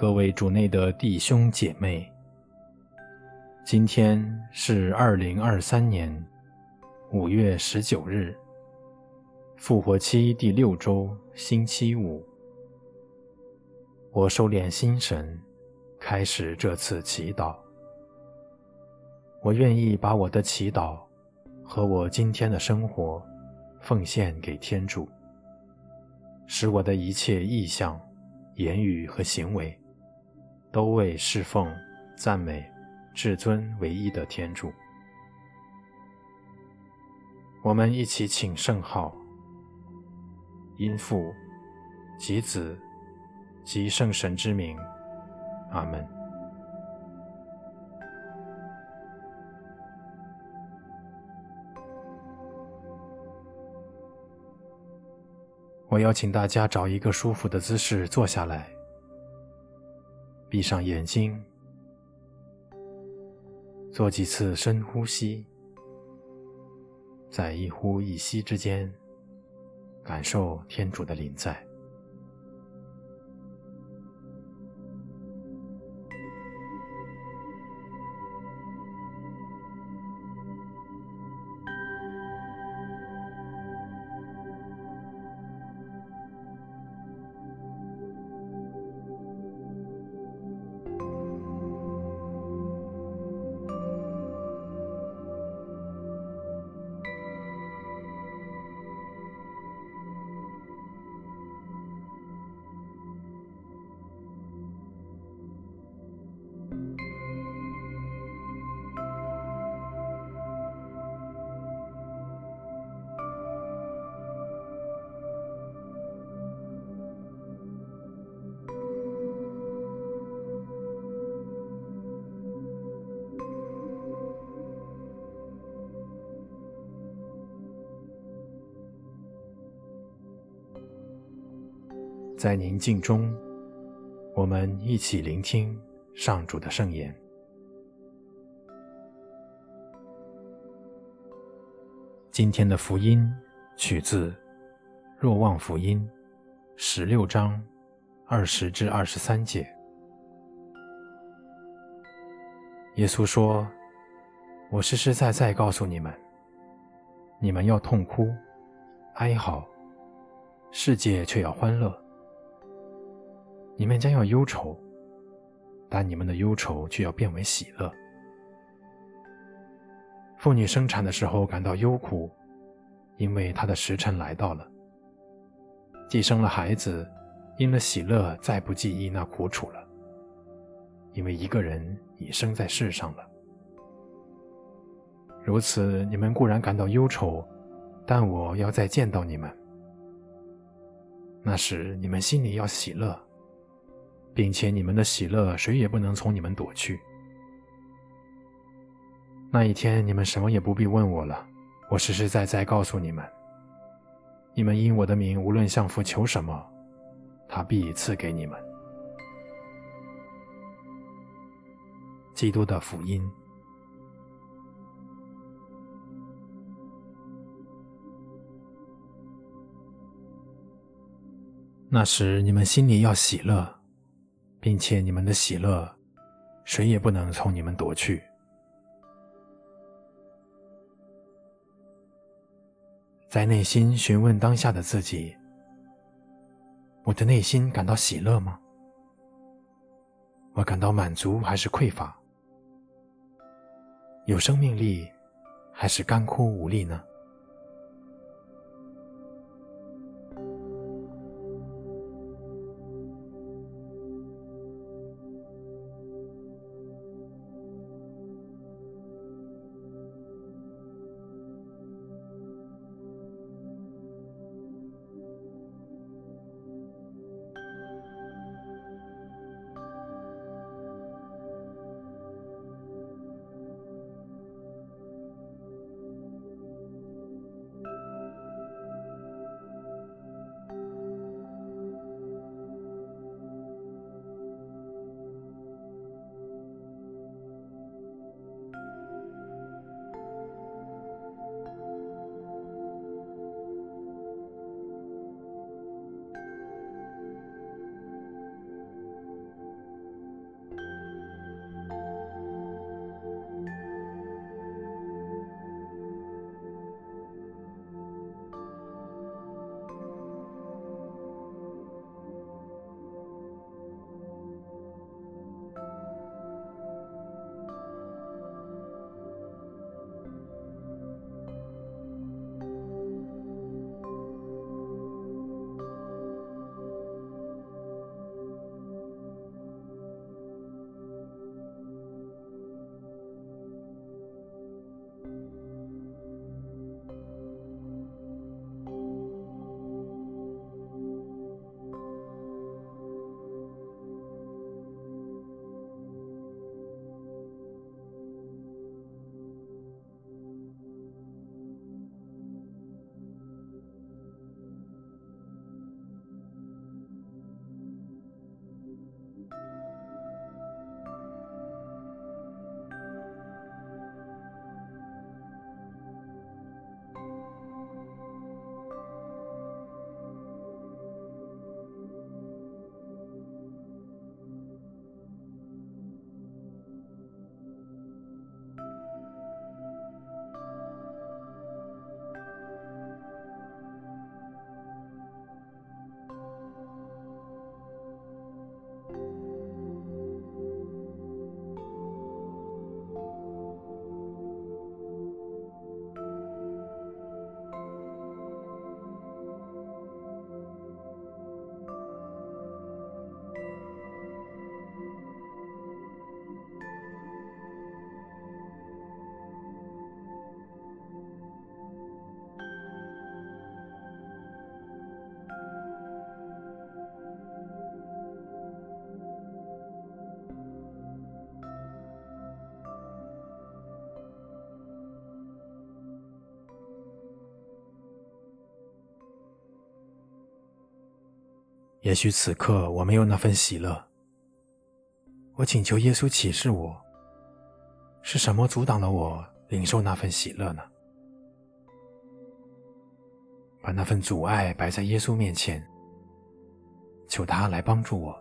各位主内的弟兄姐妹，今天是二零二三年五月十九日，复活期第六周星期五。我收敛心神，开始这次祈祷。我愿意把我的祈祷和我今天的生活奉献给天主，使我的一切意向、言语和行为。都为侍奉、赞美至尊唯一的天主。我们一起请圣号，因父及子及圣神之名，阿门。我邀请大家找一个舒服的姿势坐下来。闭上眼睛，做几次深呼吸，在一呼一吸之间，感受天主的临在。在宁静中，我们一起聆听上主的圣言。今天的福音取自《若望福音》十六章二十至二十三节。耶稣说：“我实实在在告诉你们，你们要痛哭、哀嚎，世界却要欢乐。”你们将要忧愁，但你们的忧愁却要变为喜乐。妇女生产的时候感到忧苦，因为她的时辰来到了；既生了孩子，因了喜乐，再不记忆那苦楚了，因为一个人已生在世上了。如此，你们固然感到忧愁，但我要再见到你们，那时你们心里要喜乐。并且你们的喜乐，谁也不能从你们夺去。那一天，你们什么也不必问我了。我实实在在告诉你们，你们因我的名无论向父求什么，他必赐给你们。基督的福音。那时，你们心里要喜乐。并且你们的喜乐，谁也不能从你们夺去。在内心询问当下的自己：我的内心感到喜乐吗？我感到满足还是匮乏？有生命力还是干枯无力呢？也许此刻我没有那份喜乐，我请求耶稣启示我，是什么阻挡了我领受那份喜乐呢？把那份阻碍摆在耶稣面前，求他来帮助我。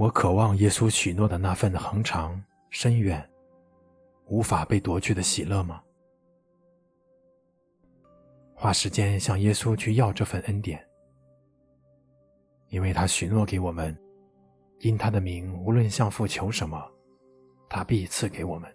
我渴望耶稣许诺的那份恒长、深远、无法被夺去的喜乐吗？花时间向耶稣去要这份恩典，因为他许诺给我们，因他的名，无论向父求什么，他必赐给我们。